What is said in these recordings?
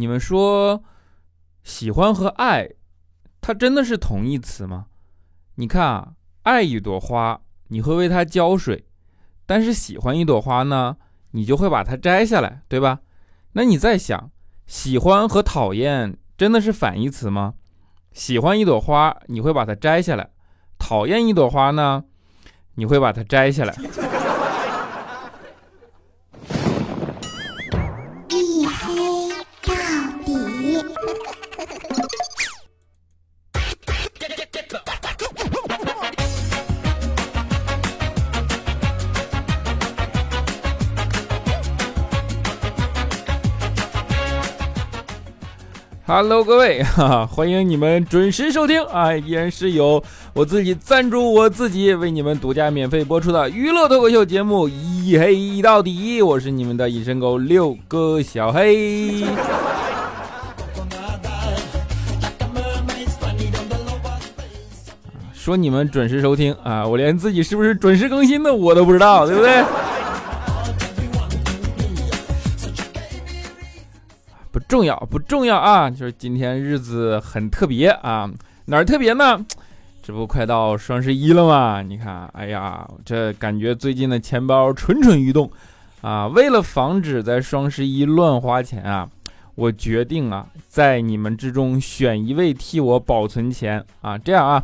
你们说，喜欢和爱，它真的是同义词吗？你看啊，爱一朵花，你会为它浇水；但是喜欢一朵花呢，你就会把它摘下来，对吧？那你再想，喜欢和讨厌真的是反义词吗？喜欢一朵花，你会把它摘下来；讨厌一朵花呢，你会把它摘下来。Hello，各位，哈哈，欢迎你们准时收听啊！依然是由我自己赞助我自己，为你们独家免费播出的娱乐脱口秀节目《一黑一到底》，我是你们的隐身狗六哥小黑。说你们准时收听啊，我连自己是不是准时更新的我都不知道，对不对？重要不重要啊？就是今天日子很特别啊，哪儿特别呢？这不快到双十一了吗？你看，哎呀，这感觉最近的钱包蠢蠢欲动啊！为了防止在双十一乱花钱啊，我决定啊，在你们之中选一位替我保存钱啊。这样啊，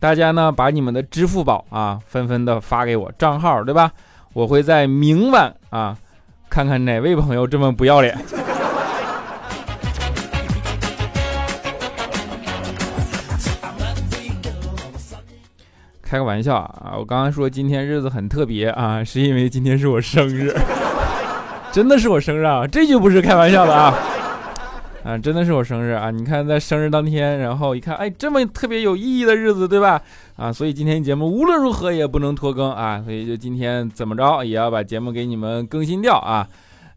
大家呢把你们的支付宝啊纷纷的发给我账号，对吧？我会在明晚啊，看看哪位朋友这么不要脸。开个玩笑啊！我刚刚说今天日子很特别啊，是因为今天是我生日，真的是我生日啊！这就不是开玩笑的啊！啊，真的是我生日啊！你看在生日当天，然后一看，哎，这么特别有意义的日子，对吧？啊，所以今天节目无论如何也不能拖更啊！所以就今天怎么着也要把节目给你们更新掉啊！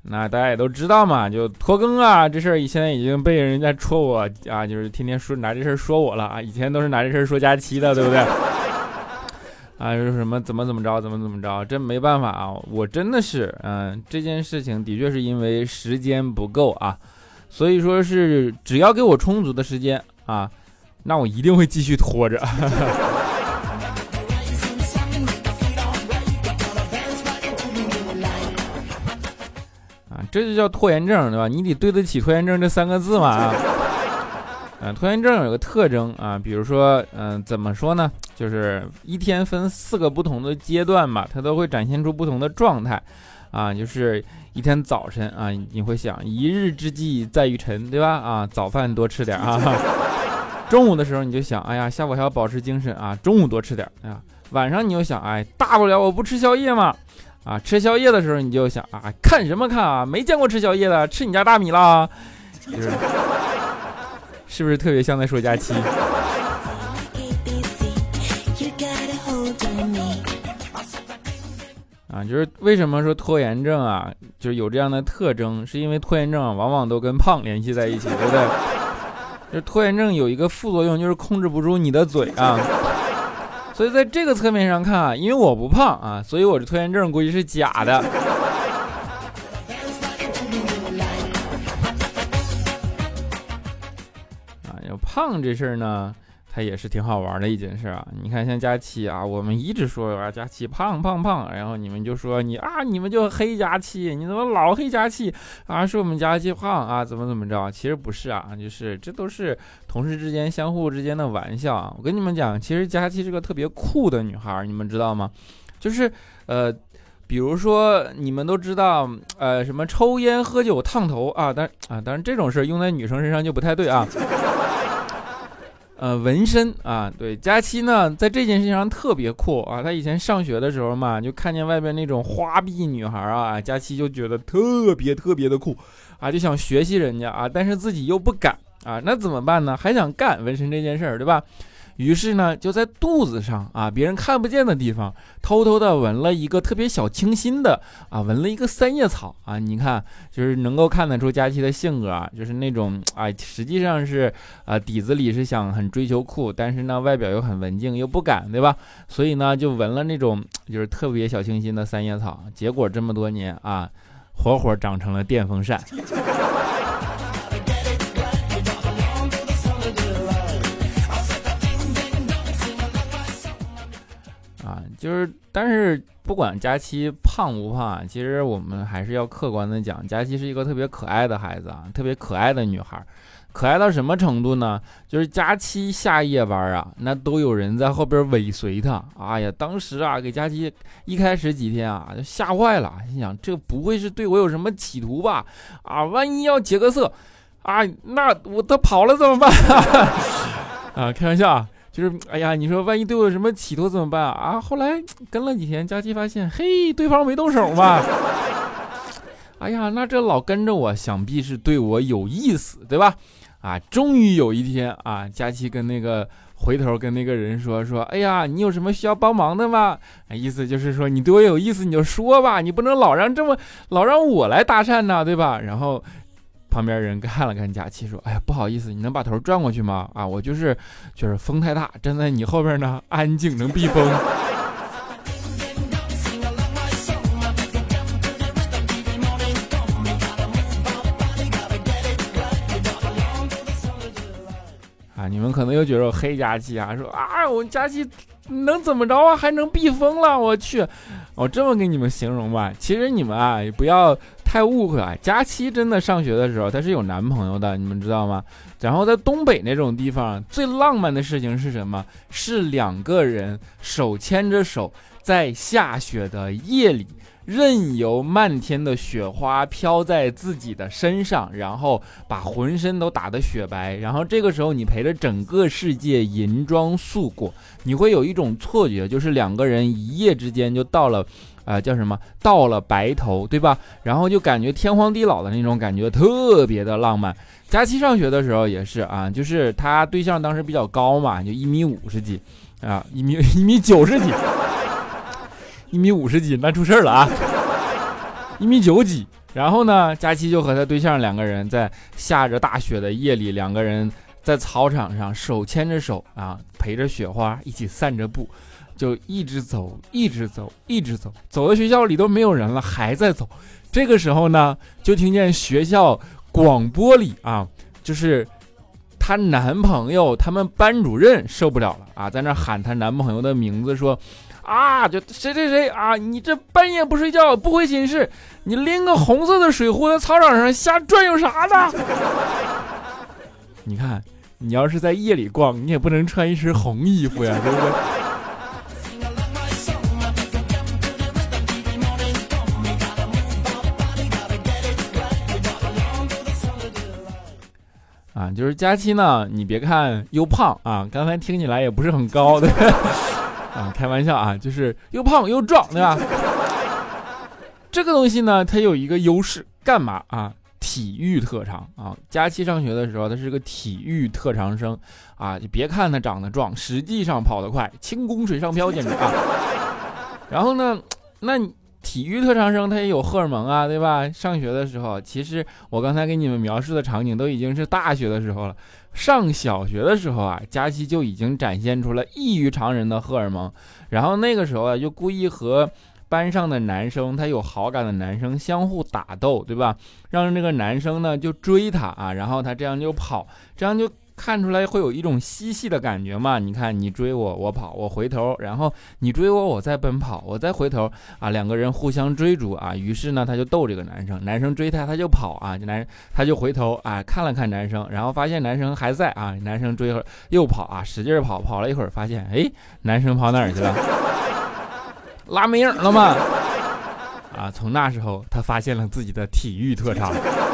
那大家也都知道嘛，就拖更啊这事儿，现在已经被人家戳我啊，就是天天说拿这事儿说我了啊！以前都是拿这事儿说佳期的，对不对？啊，说什么怎么怎么着，怎么怎么着，真没办法啊！我真的是，嗯，这件事情的确是因为时间不够啊，所以说是只要给我充足的时间啊，那我一定会继续拖着。啊，这就叫拖延症，对吧？你得对得起拖延症这三个字嘛啊。拖延症有个特征啊，比如说，嗯，怎么说呢？就是一天分四个不同的阶段嘛，它都会展现出不同的状态，啊，就是一天早晨啊，你会想一日之计在于晨，对吧？啊，早饭多吃点啊。中午的时候你就想，哎呀，下午还要保持精神啊，中午多吃点啊。晚上你又想，哎，大不了我不吃宵夜嘛，啊，吃宵夜的时候你就想啊，看什么看啊？没见过吃宵夜的，吃你家大米啦，就是。是不是特别像在说假期？啊，就是为什么说拖延症啊，就是有这样的特征，是因为拖延症往往都跟胖联系在一起，对不对？就拖延症有一个副作用，就是控制不住你的嘴啊。所以在这个侧面上看啊，因为我不胖啊，所以我的拖延症估计是假的。胖这事儿呢，它也是挺好玩的一件事啊。你看，像佳期啊，我们一直说啊，佳期胖胖胖，然后你们就说你啊，你们就黑佳期，你怎么老黑佳期啊？说我们佳期胖啊，怎么怎么着？其实不是啊，就是这都是同事之间相互之间的玩笑啊。我跟你们讲，其实佳期是个特别酷的女孩，你们知道吗？就是呃，比如说你们都知道，呃，什么抽烟喝酒烫头啊，但啊，当然这种事用在女生身上就不太对啊。呃，纹身啊，对，佳期呢，在这件事情上特别酷啊。他以前上学的时候嘛，就看见外边那种花臂女孩啊，佳期就觉得特别特别的酷啊，就想学习人家啊，但是自己又不敢啊，那怎么办呢？还想干纹身这件事儿，对吧？于是呢，就在肚子上啊，别人看不见的地方，偷偷的纹了一个特别小清新的啊，纹了一个三叶草啊。你看，就是能够看得出佳期的性格啊，就是那种啊，实际上是啊，底子里是想很追求酷，但是呢，外表又很文静，又不敢，对吧？所以呢，就纹了那种就是特别小清新的三叶草。结果这么多年啊，活活长成了电风扇。就是，但是不管佳期胖不胖啊，其实我们还是要客观的讲，佳期是一个特别可爱的孩子啊，特别可爱的女孩。可爱到什么程度呢？就是佳期下夜班啊，那都有人在后边尾随她。哎呀，当时啊，给佳期一开始几天啊，就吓坏了，心想这不会是对我有什么企图吧？啊，万一要劫个色，啊，那我他跑了怎么办？啊，开玩笑啊，就是哎呀，你说万一对我有什么企图怎么办啊？啊，后来跟了几天，佳琪发现，嘿，对方没动手嘛。哎呀，那这老跟着我，想必是对我有意思，对吧？啊，终于有一天啊，佳琪跟那个回头跟那个人说说，哎呀，你有什么需要帮忙的吗？意思就是说你对我有意思，你就说吧，你不能老让这么老让我来搭讪呢，对吧？然后旁边人看了看佳琪，说，哎呀，不好意思，你能把头转过去吗？啊，我就是就是风太大，站在你后边呢，安静能避风。你们可能又觉得我黑佳期啊，说啊，我佳期能怎么着啊？还能避风了？我去，我这么给你们形容吧。其实你们啊，也不要太误会啊。佳期真的上学的时候，她是有男朋友的，你们知道吗？然后在东北那种地方，最浪漫的事情是什么？是两个人手牵着手，在下雪的夜里。任由漫天的雪花飘在自己的身上，然后把浑身都打得雪白。然后这个时候，你陪着整个世界银装素裹，你会有一种错觉，就是两个人一夜之间就到了，啊，叫什么？到了白头，对吧？然后就感觉天荒地老的那种感觉，特别的浪漫。佳期上学的时候也是啊，就是他对象当时比较高嘛，就一米五十几，啊，一米一米九十几。一米五十几，那出事了啊！一米九几，然后呢，佳期就和他对象两个人在下着大雪的夜里，两个人在操场上手牵着手啊，陪着雪花一起散着步，就一直走，一直走，一直走，走到学校里都没有人了，还在走。这个时候呢，就听见学校广播里啊，就是她男朋友，他们班主任受不了了啊，在那喊她男朋友的名字，说。啊，就谁谁谁啊！你这半夜不睡觉，不回寝室，你拎个红色的水壶在操场上瞎转悠啥呢？你看，你要是在夜里逛，你也不能穿一身红衣服呀，对不对？啊，就是佳期呢，你别看又胖啊，刚才听起来也不是很高的。啊，开玩笑啊，就是又胖又壮，对吧？这个东西呢，它有一个优势，干嘛啊？体育特长啊！佳期上学的时候，他是个体育特长生啊。就别看他长得壮，实际上跑得快，轻功水上漂，简直啊！然后呢，那你体育特长生他也有荷尔蒙啊，对吧？上学的时候，其实我刚才给你们描述的场景都已经是大学的时候了。上小学的时候啊，佳期就已经展现出了异于常人的荷尔蒙，然后那个时候啊，就故意和班上的男生，他有好感的男生相互打斗，对吧？让那个男生呢就追他啊，然后他这样就跑，这样就。看出来会有一种嬉戏的感觉嘛？你看，你追我，我跑，我回头，然后你追我，我再奔跑，我再回头啊，两个人互相追逐啊。于是呢，他就逗这个男生，男生追他，他就跑啊，男他就回头啊，看了看男生，然后发现男生还在啊，男生追会又跑啊，使劲跑，跑了一会儿，发现哎，男生跑哪儿去了？拉没影了吗？啊，从那时候他发现了自己的体育特长。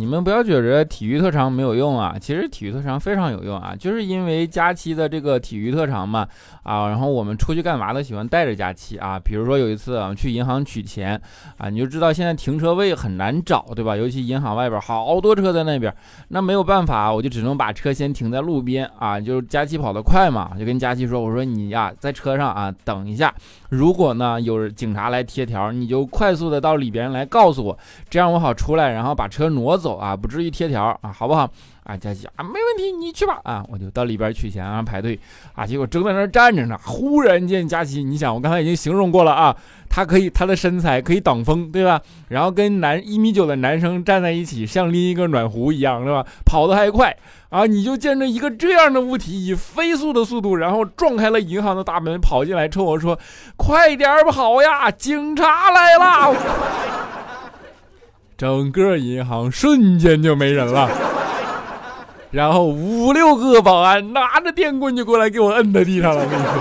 你们不要觉着体育特长没有用啊，其实体育特长非常有用啊，就是因为佳期的这个体育特长嘛，啊，然后我们出去干嘛都喜欢带着佳期啊，比如说有一次啊去银行取钱啊，你就知道现在停车位很难找，对吧？尤其银行外边好多车在那边，那没有办法，我就只能把车先停在路边啊，就是佳期跑得快嘛，就跟佳期说，我说你呀在车上啊等一下，如果呢有警察来贴条，你就快速的到里边来告诉我，这样我好出来，然后把车挪走。啊，不至于贴条啊，好不好？啊，佳琪啊，没问题，你去吧啊，我就到里边取钱啊，排队啊，结果正在那站着呢，忽然间佳琪，你想我刚才已经形容过了啊，他可以他的身材可以挡风，对吧？然后跟男一米九的男生站在一起，像拎一个暖壶一样，对吧？跑得还快啊，你就见着一个这样的物体以飞速的速度，然后撞开了银行的大门，跑进来冲我说：“快点跑呀，警察来了！”整个银行瞬间就没人了。然后五六个保安拿着电棍就过来给我摁在地上了，我跟你说。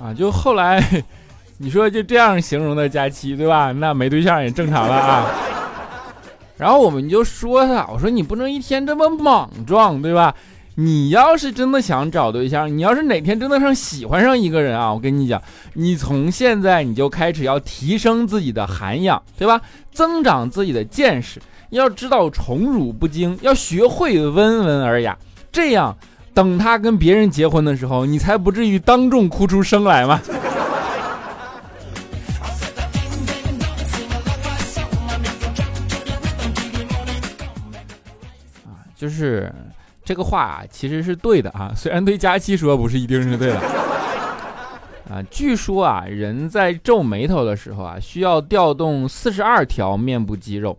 啊，就后来，你说就这样形容的假期，对吧？那没对象也正常了啊。然后我们就说他，我说你不能一天这么莽撞，对吧？你要是真的想找对象，你要是哪天真的上喜欢上一个人啊，我跟你讲，你从现在你就开始要提升自己的涵养，对吧？增长自己的见识，要知道宠辱不惊，要学会温文尔雅，这样等他跟别人结婚的时候，你才不至于当众哭出声来嘛。是。这个话，其实是对的啊，虽然对佳期说不是一定是对的啊。据说啊，人在皱眉头的时候啊，需要调动四十二条面部肌肉，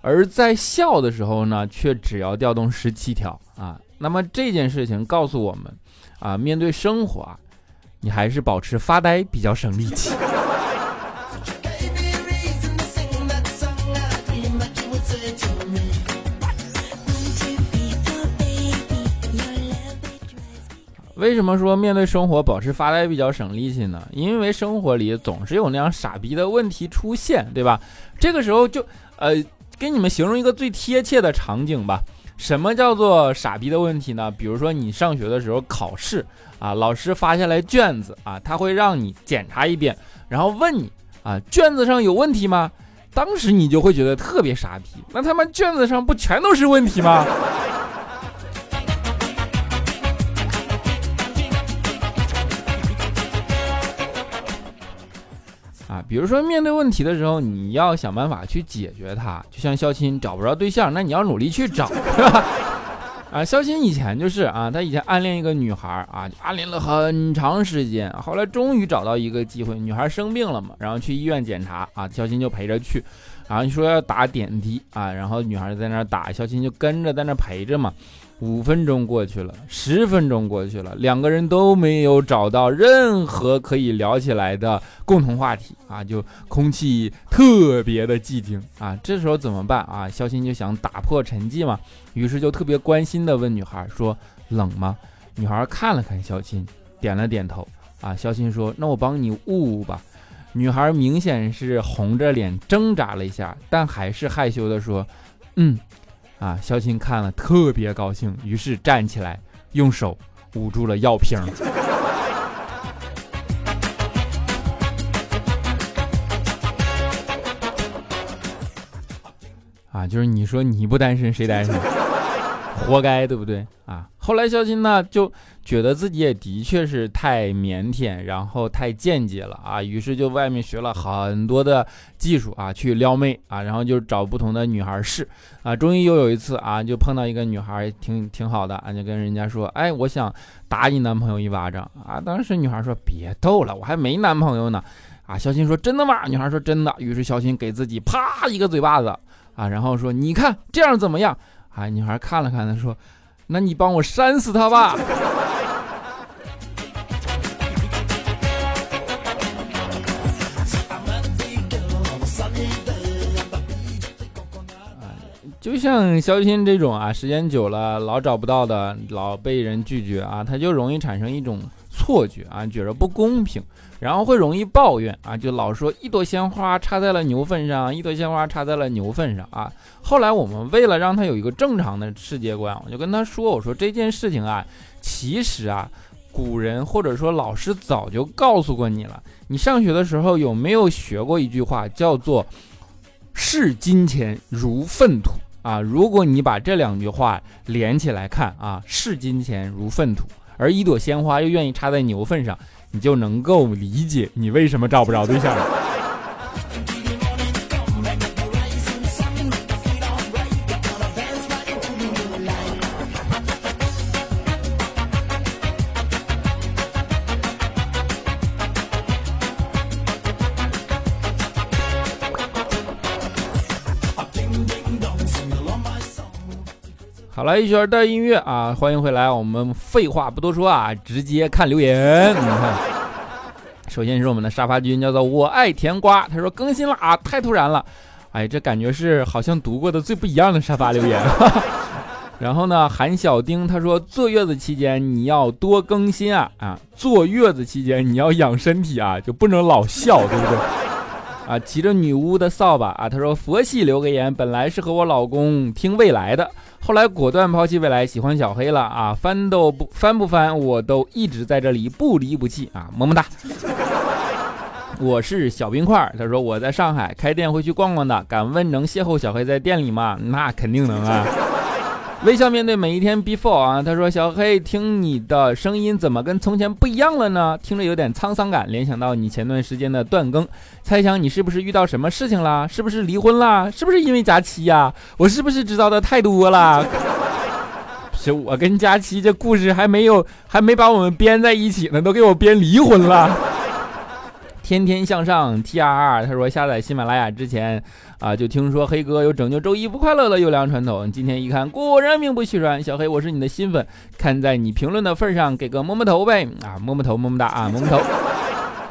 而在笑的时候呢，却只要调动十七条啊。那么这件事情告诉我们啊，面对生活啊，你还是保持发呆比较省力气。为什么说面对生活保持发呆比较省力气呢？因为生活里总是有那样傻逼的问题出现，对吧？这个时候就呃，给你们形容一个最贴切的场景吧。什么叫做傻逼的问题呢？比如说你上学的时候考试啊，老师发下来卷子啊，他会让你检查一遍，然后问你啊，卷子上有问题吗？当时你就会觉得特别傻逼。那他妈卷子上不全都是问题吗？比如说面对问题的时候，你要想办法去解决它。就像肖钦找不着对象，那你要努力去找，是吧？啊，肖钦以前就是啊，他以前暗恋一个女孩啊，暗恋了很长时间，后来终于找到一个机会，女孩生病了嘛，然后去医院检查啊，肖钦就陪着去，然后说要打点滴啊，然后女孩在那打，肖钦就跟着在那陪着嘛。五分钟过去了，十分钟过去了，两个人都没有找到任何可以聊起来的共同话题啊，就空气特别的寂静啊。这时候怎么办啊？肖鑫就想打破沉寂嘛，于是就特别关心的问女孩说：“冷吗？”女孩看了看肖鑫，点了点头。啊，肖鑫说：“那我帮你捂捂吧。”女孩明显是红着脸挣扎了一下，但还是害羞的说：“嗯。”啊，肖青看了特别高兴，于是站起来，用手捂住了药瓶。啊，就是你说你不单身谁单身？活该，对不对啊？后来肖钦呢就觉得自己也的确是太腼腆，然后太间接了啊，于是就外面学了很多的技术啊，去撩妹啊，然后就找不同的女孩试啊，终于又有一次啊，就碰到一个女孩挺挺好的啊，就跟人家说，哎，我想打你男朋友一巴掌啊。当时女孩说，别逗了，我还没男朋友呢。啊，肖钦说，真的吗？女孩说，真的。于是肖钦给自己啪一个嘴巴子啊，然后说，你看这样怎么样？哎！女孩看了看他，说：“那你帮我扇死他吧。”就像肖鑫这种啊，时间久了老找不到的，老被人拒绝啊，他就容易产生一种。错觉啊，觉得不公平，然后会容易抱怨啊，就老说一朵鲜花插在了牛粪上，一朵鲜花插在了牛粪上啊。后来我们为了让他有一个正常的世界观，我就跟他说，我说这件事情啊，其实啊，古人或者说老师早就告诉过你了。你上学的时候有没有学过一句话，叫做视金钱如粪土啊，如果你把这两句话连起来看啊，视金钱如粪土，而一朵鲜花又愿意插在牛粪上，你就能够理解你为什么找不着对象了。好了，一圈的音乐啊，欢迎回来。我们废话不多说啊，直接看留言。你看，首先是我们的沙发君，叫做我爱甜瓜，他说更新了啊，太突然了。哎，这感觉是好像读过的最不一样的沙发留言。然后呢，韩小丁他说坐月子期间你要多更新啊啊，坐月子期间你要养身体啊，就不能老笑，对不对？啊，骑着女巫的扫把啊，他说佛系留个言，本来是和我老公听未来的。后来果断抛弃未来，喜欢小黑了啊！翻都不翻不翻，我都一直在这里不离不弃啊！么么哒。我是小冰块，他说我在上海开店会去逛逛的，敢问能邂逅小黑在店里吗？那肯定能啊。微笑面对每一天，before 啊，他说小黑听你的声音怎么跟从前不一样了呢？听着有点沧桑感，联想到你前段时间的断更，猜想你是不是遇到什么事情了？是不是离婚了？是不是因为假期呀？我是不是知道的太多了？是我跟佳期这故事还没有还没把我们编在一起呢，都给我编离婚了。天天向上 T R R，他说下载喜马拉雅之前啊，就听说黑哥有拯救周一不快乐的优良传统。今天一看，果然名不虚传。小黑，我是你的新粉，看在你评论的份上，给个么么头呗啊，么么头么么哒啊，么么头。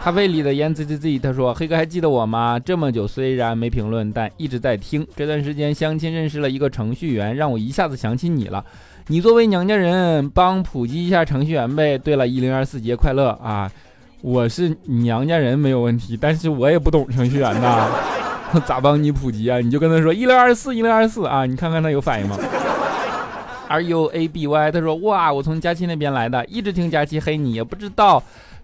咖啡里的烟滋滋滋他说黑哥还记得我吗？这么久虽然没评论，但一直在听。这段时间相亲认识了一个程序员，让我一下子想起你了。你作为娘家人，帮普及一下程序员呗。对了，一零二四节快乐啊！我是娘家人没有问题，但是我也不懂程序员呐，咋帮你普及啊？你就跟他说一零二四一零二四啊，你看看他有反应吗？R U A B Y，他说哇，我从佳期那边来的，一直听佳期黑你，也不知道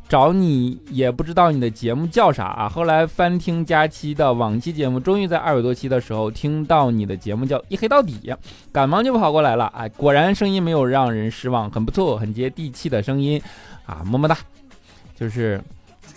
找你，也不知道你的节目叫啥啊。后来翻听佳期的往期节目，终于在二百多期的时候听到你的节目叫一黑到底，赶忙就跑过来了。哎，果然声音没有让人失望，很不错，很接地气的声音啊，么么哒。就是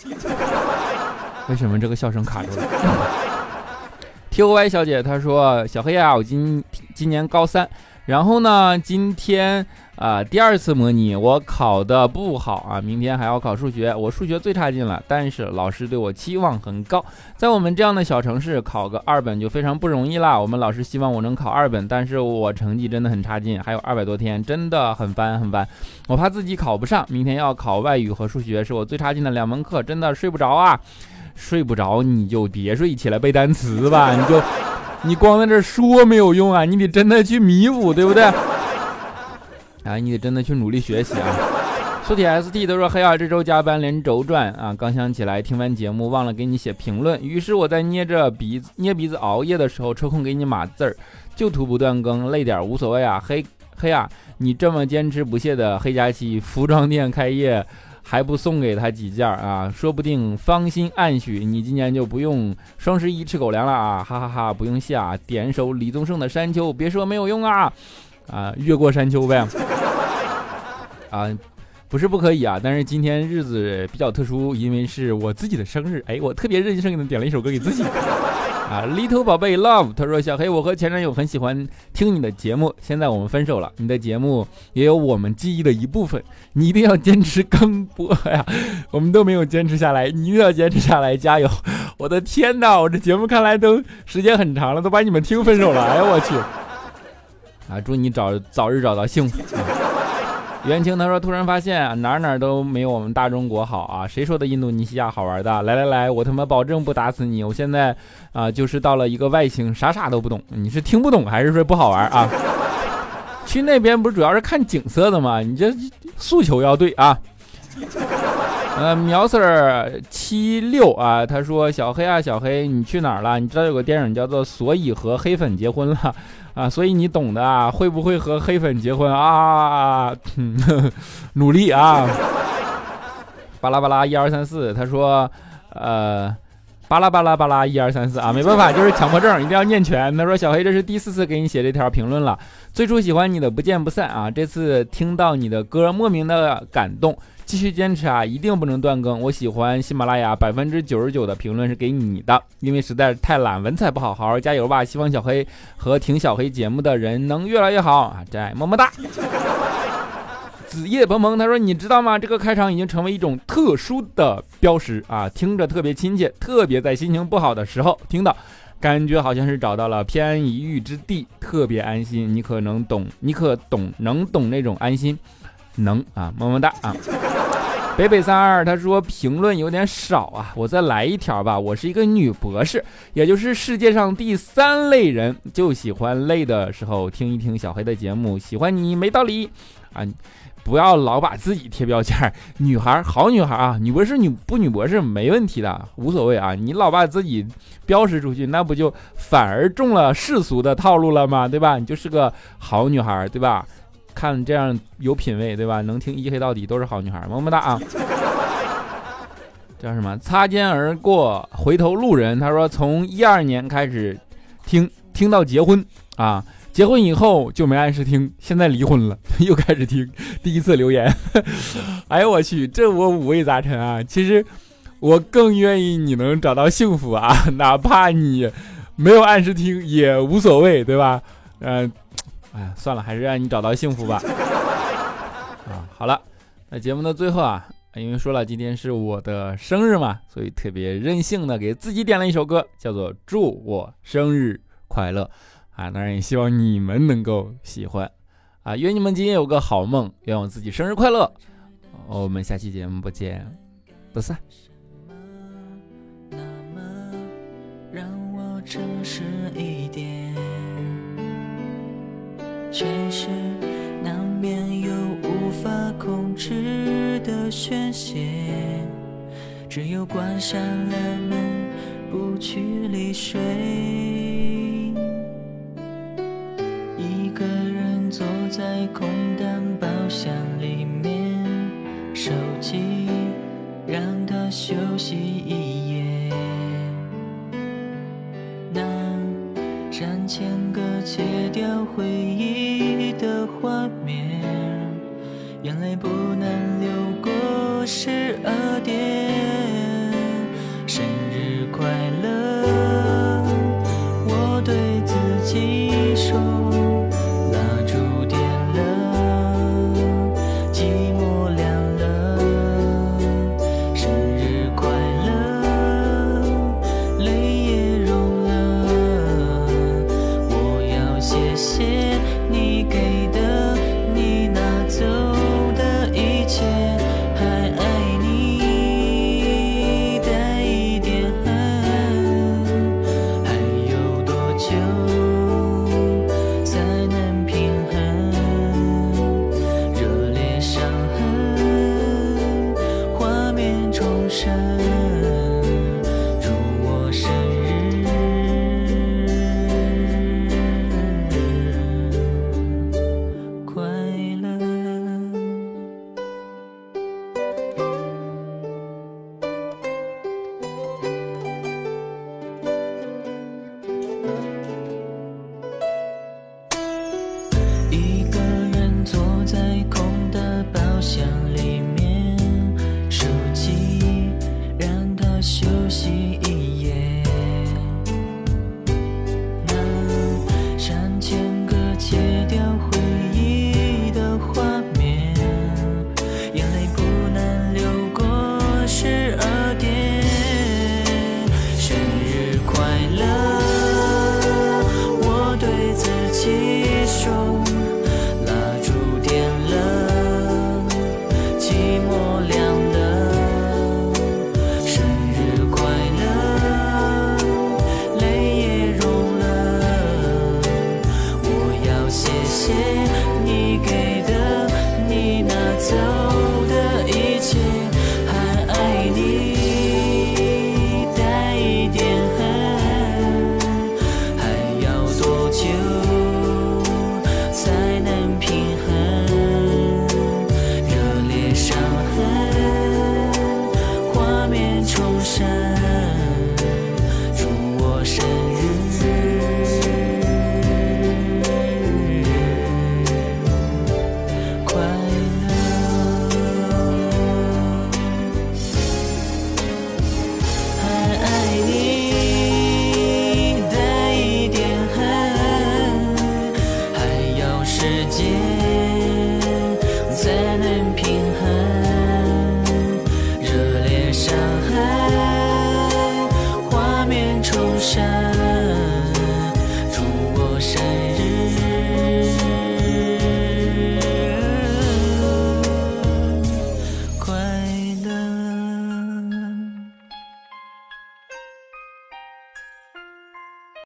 为什么这个笑声卡住了？T O Y 小姐她说：“小黑啊，我今今年高三，然后呢，今天。”啊，第二次模拟我考的不好啊，明天还要考数学，我数学最差劲了，但是老师对我期望很高，在我们这样的小城市，考个二本就非常不容易啦。我们老师希望我能考二本，但是我成绩真的很差劲，还有二百多天，真的很烦很烦，我怕自己考不上。明天要考外语和数学，是我最差劲的两门课，真的睡不着啊，睡不着你就别睡，起来背单词吧，你就你光在这说没有用啊，你得真的去弥补，对不对？啊，你得真的去努力学习啊！苏铁 ST 都说黑啊，这周加班连轴转啊！刚想起来听完节目忘了给你写评论，于是我在捏着鼻子捏鼻子熬夜的时候抽空给你码字儿，就图不断更，累点无所谓啊！黑黑啊，你这么坚持不懈的黑假期服装店开业还不送给他几件啊？说不定芳心暗许你今年就不用双十一吃狗粮了啊！哈哈哈，不用谢啊！点首李宗盛的山丘，别说没有用啊！啊，越过山丘呗。啊，不是不可以啊，但是今天日子比较特殊，因为是我自己的生日。哎，我特别任性的点了一首歌给自己。啊，Little 宝贝 Love，他说小黑，我和前男友很喜欢听你的节目，现在我们分手了，你的节目也有我们记忆的一部分，你一定要坚持更播呀。我们都没有坚持下来，你一定要坚持下来，加油！我的天哪，我这节目看来都时间很长了，都把你们听分手了。哎呀，我去！啊，祝你早早日找到幸福。袁清他说，突然发现哪哪都没有我们大中国好啊！谁说的印度尼西亚好玩的？来来来，我他妈保证不打死你！我现在啊，就是到了一个外星，啥啥都不懂。你是听不懂还是说不好玩啊？去那边不是主要是看景色的吗？你这诉求要对啊。呃，苗 Sir 七六啊，他说小黑啊，小黑你去哪儿了？你知道有个电影叫做《所以和黑粉结婚了》。啊，所以你懂的啊，会不会和黑粉结婚啊？努力啊！巴拉巴拉一二三四，他说，呃，巴拉巴拉巴拉，一二三四啊，没办法，就是强迫症，一定要念全。他说小黑，这是第四次给你写这条评论了。最初喜欢你的不见不散啊，这次听到你的歌，莫名的感动。继续坚持啊，一定不能断更。我喜欢喜马拉雅，百分之九十九的评论是给你的，因为实在是太懒，文采不好，好好加油吧。希望小黑和听小黑节目的人能越来越好啊！真爱么么哒。子夜蓬蓬他说：“你知道吗？这个开场已经成为一种特殊的标识啊，听着特别亲切，特别在心情不好的时候听到，感觉好像是找到了偏安一隅之地，特别安心。你可能懂，你可懂，能懂那种安心，能啊，么么哒啊。”北北三二他说评论有点少啊，我再来一条吧。我是一个女博士，也就是世界上第三类人，就喜欢累的时候听一听小黑的节目。喜欢你没道理啊，不要老把自己贴标签儿。女孩好女孩啊，女博士女不女博士没问题的，无所谓啊。你老把自己标识出去，那不就反而中了世俗的套路了吗？对吧？你就是个好女孩，对吧？看这样有品位，对吧？能听一黑到底都是好女孩，么么哒啊！叫什么？擦肩而过，回头路人。他说从一二年开始听，听到结婚啊，结婚以后就没按时听，现在离婚了 又开始听。第一次留言，哎呦我去，这我五味杂陈啊！其实我更愿意你能找到幸福啊，哪怕你没有按时听也无所谓，对吧？嗯。哎呀，算了，还是让你找到幸福吧。啊，好了，那节目的最后啊，因为说了今天是我的生日嘛，所以特别任性的给自己点了一首歌，叫做《祝我生日快乐》啊，当然也希望你们能够喜欢啊，愿你们今天有个好梦，愿我自己生日快乐。我们下期节目不见不散。城市难免有无法控制的宣泄，只有关上了门，不去理会。一个人坐在空荡包厢里面，手机让它休息一夜。那删千个切掉回忆的。画面，眼泪不。